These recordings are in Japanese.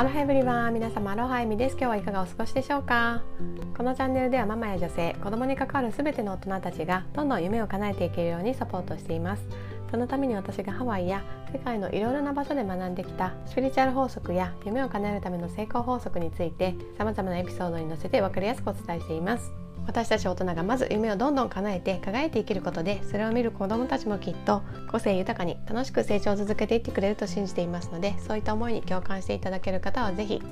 アロハエブリワン皆様アロハエミです。今日はいかがお過ごしでしょうか？このチャンネルではママや女性子供に関わるすべての大人たちがどんどん夢を叶えていけるようにサポートしています。そのために私がハワイや世界のいろいろな場所で学んできたスピリチュアル法則や夢を叶えるための成功法則について様々なエピソードに載せて分かりやすくお伝えしています。私たち大人がまず夢をどんどん叶えて輝いて生きることでそれを見る子どもたちもきっと個性豊かに楽しく成長を続けていってくれると信じていますのでそういった思いに共感していただける方は是非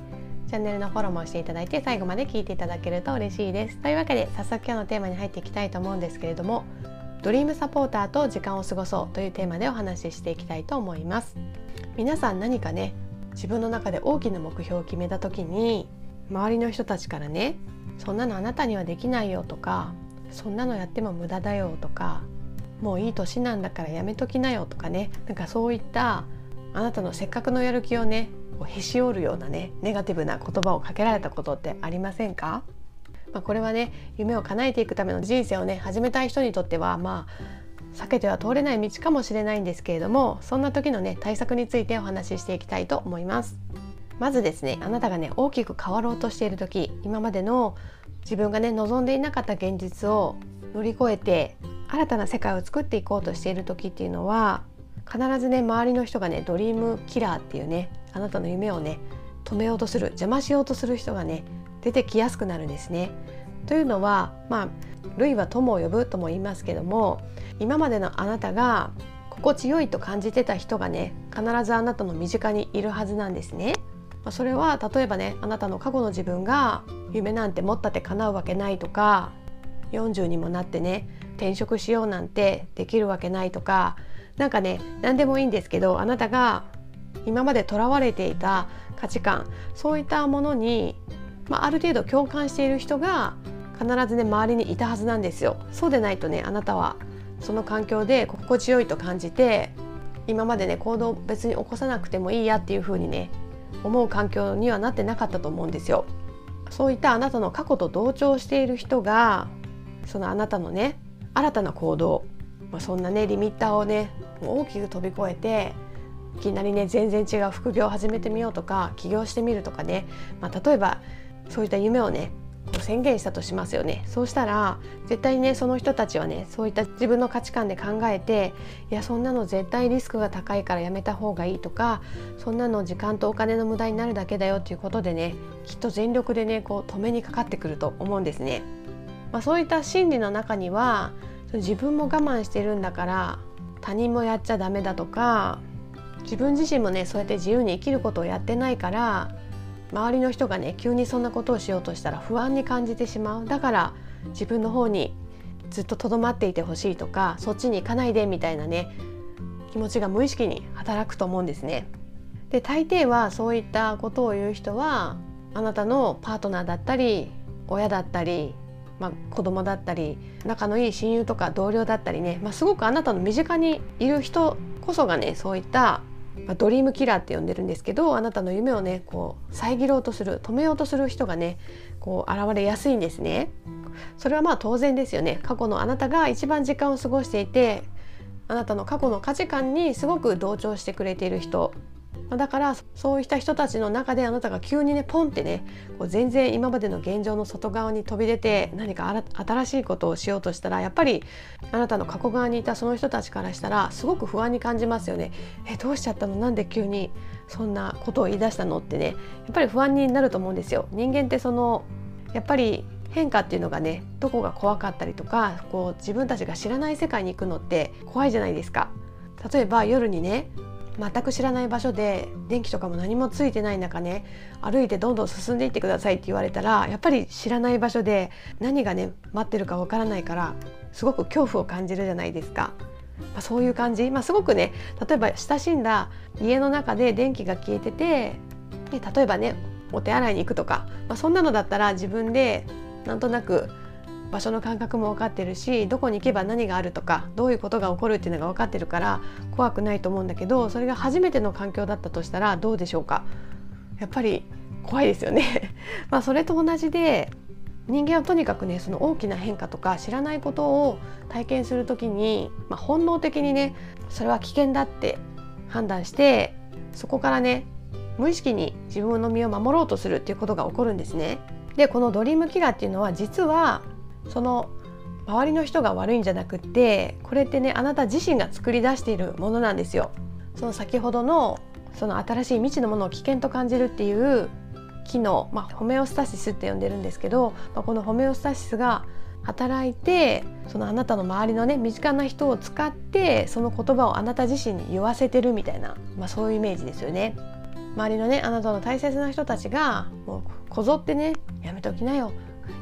チャンネルのフォローもしていただいて最後まで聞いていただけると嬉しいです。というわけで早速今日のテーマに入っていきたいと思うんですけれどもドリームサポーターと時間を過ごそうというテーマでお話ししていきたいと思います。皆さん何かね自分の中で大きな目標を決めた時に周りの人たちからねそんなのあなたにはできないよとかそんなのやっても無駄だよとかもういい年なんだからやめときなよとかねなんかそういったあなたのせっかくのやる気をねへし折るようなねネガティブな言葉をかけられたことってありませんか、まあ、これはね夢を叶えていくための人生をね始めたい人にとってはまあ避けては通れない道かもしれないんですけれどもそんな時のね対策についてお話ししていきたいと思います。まずですねあなたがね大きく変わろうとしている時今までの自分がね望んでいなかった現実を乗り越えて新たな世界を作っていこうとしている時っていうのは必ずね周りの人がねドリームキラーっていうねあなたの夢をね止めようとする邪魔しようとする人がね出てきやすくなるんですね。というのはまあ類は友を呼ぶとも言いますけども今までのあなたが心地よいと感じてた人がね必ずあなたの身近にいるはずなんですね。まあ、それは例えばねあなたの過去の自分が夢なんて持ったって叶うわけないとか40にもなってね転職しようなんてできるわけないとか何かね何でもいいんですけどあなたが今までとらわれていた価値観そういったものに、まあ、ある程度共感している人が必ずね周りにいたはずなんですよ。そうでないとねあなたはその環境で心地よいと感じて今までね行動別に起こさなくてもいいやっていう風にね思う環境にはなってなかったと思うんですよ。そういったあなたの過去と同調している人がそのあなたのね新たな行動、まあ、そんなねリミッターをね大きく飛び越えていきなりね全然違う副業を始めてみようとか起業してみるとかね、まあ、例えばそういった夢をね宣言したとしますよねそうしたら絶対にねその人たちはねそういった自分の価値観で考えていやそんなの絶対リスクが高いからやめた方がいいとかそんなの時間とお金の無駄になるだけだよっていうことでねきっと全力でねこう止めにかかってくると思うんですね。まあ、そういった心理の中には自分も我慢してるんだから他人もやっちゃダメだとか自分自身もねそうやって自由に生きることをやってないから周りの人がね急にそんなことをしようとしたら不安に感じてしまうだから自分の方にずっととどまっていてほしいとかそっちに行かないでみたいなね気持ちが無意識に働くと思うんですね。で大抵はそういったことを言う人はあなたのパートナーだったり親だったり、まあ、子供だったり仲のいい親友とか同僚だったりね、まあ、すごくあなたの身近にいる人こそがねそういったまあ、ドリームキラーって呼んでるんですけどあなたの夢をねこう遮ろうとする止めようとする人がねこう現れやすいんですね。それはまあ当然ですよね過去のあなたが一番時間を過ごしていてあなたの過去の価値観にすごく同調してくれている人だからそういった人たちの中であなたが急にねポンってねこう全然今までの現状の外側に飛び出て何か新しいことをしようとしたらやっぱりあなたの過去側にいたその人たちからしたらすごく不安に感じますよね。えどうしちゃったの？なんで急にそんなことを言い出したの？ってねやっぱり不安になると思うんですよ。人間ってそのやっぱり変化っていうのがねどこが怖かったりとかこう自分たちが知らない世界に行くのって怖いじゃないですか。例えば夜にね全く知らない場所で電気とかも何もついてない中ね歩いてどんどん進んでいってくださいって言われたらやっぱり知らない場所で何がね待ってるかわからないからすごく恐怖を感じるじゃないですか。まあ、そういう感じ、まあ、すごくね例えば親しんだ家の中で電気が消えててで例えばねお手洗いに行くとか、まあ、そんなのだったら自分でなんとなく場所の感覚も分かってるしどこに行けば何があるとかどういうことが起こるっていうのが分かってるから怖くないと思うんだけどそれが初めての環境だったとしたらどうでしょうか？やっぱり怖いですよね まあそれと同じで人間はとにかくねその大きな変化とか知らないことを体験する時に、まあ、本能的にねそれは危険だって判断してそこからね無意識に自分の身を守ろうとするっていうことが起こるんですね。でこのドリームキラーっていうのは実はその周りの人が悪いんじゃなくてこれってねあなた自身が作り出しているものなんですよ。その先ほどのその新しい未知のものを危険と感じるっていう機能、まあ、ホメオスタシスって呼んでるんですけど、まあ、このホメオスタシスが働いてそのあなたの周りのね身近な人を使ってその言葉をあなた自身に言わせてるみたいな、まあ、そういうイメージですよね。周りのねあなたの大切な人たちがもうこぞってねやめておきなよ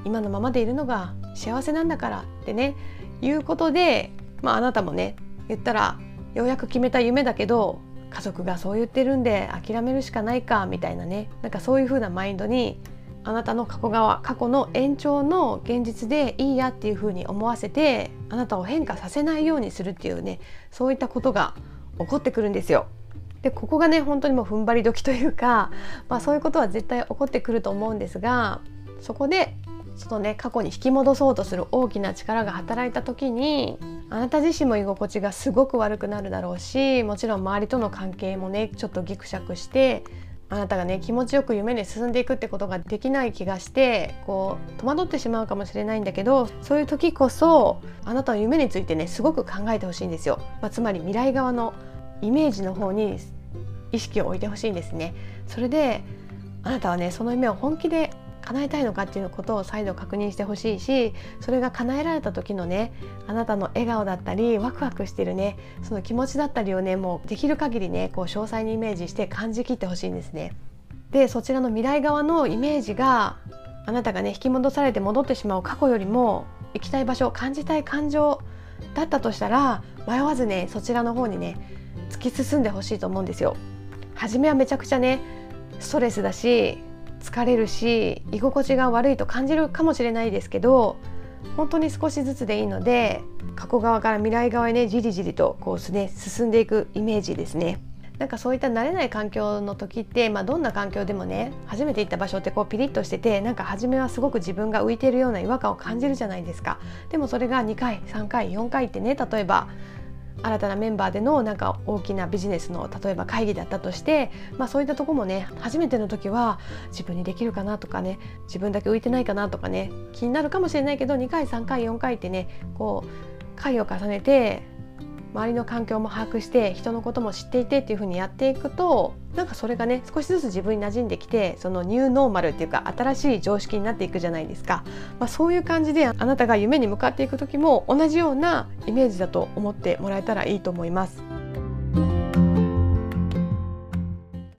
今のままでいるのが幸せなんだからってねいうことで、まあ、あなたもね言ったらようやく決めた夢だけど家族がそう言ってるんで諦めるしかないかみたいなねなんかそういう風なマインドにあなたの過去側過去の延長の現実でいいやっていう風に思わせてあなたを変化させないようにするっていうねそういったことが起こってくるんですよ。でここがね本当にもう踏ん張り時というか、まあ、そういうことは絶対起こってくると思うんですがそこでそのね過去に引き戻そうとする大きな力が働いた時にあなた自身も居心地がすごく悪くなるだろうしもちろん周りとの関係もねちょっとギクシャクしてあなたがね気持ちよく夢に進んでいくってことができない気がしてこう戸惑ってしまうかもしれないんだけどそういう時こそあなたの夢についてねすごく考えてほしいんですよ、まあ、つまり未来側のイメージの方に意識を置いてほしいんですね。それであなたはねその夢を本気で叶えたいのかっていうことを再度確認してほしいしそれが叶えられた時のねあなたの笑顔だったりワクワクしてるねその気持ちだったりをねもうできる限りねこう詳細にイメージして感じきってほしいんですね。でそちらの未来側のイメージがあなたがね引き戻されて戻ってしまう過去よりも行きたい場所感じたい感情だったとしたら迷わずねそちらの方にね突き進んでほしいと思うんですよ。初めはめちゃくちゃねストレスだし疲れるし居心地が悪いと感じるかもしれないですけど本当に少しずつでいいので過去側から未来側へねじりじりとこう、ね、進んでいくイメージですね。なんかそういった慣れない環境の時って、まあ、どんな環境でもね初めて行った場所ってこうピリッとしててなんか初めはすごく自分が浮いているような違和感を感じるじゃないですかでもそれが2回3回4回ってね例えば新たなメンバーでのなんか大きなビジネスの例えば会議だったとして、まあ、そういったとこもね初めての時は自分にできるかなとかね自分だけ浮いてないかなとかね気になるかもしれないけど2回3回4回ってねこう回を重ねて周りの環境も把握して人のことも知っていてっていう風にやっていくとなんかそれがね少しずつ自分に馴染んできてそのニューノーマルっていうか新しい常識になっていくじゃないですか、まあ、そういう感じであなたが夢に向かっていく時も同じようなイメージだと思ってもらえたらいいと思います。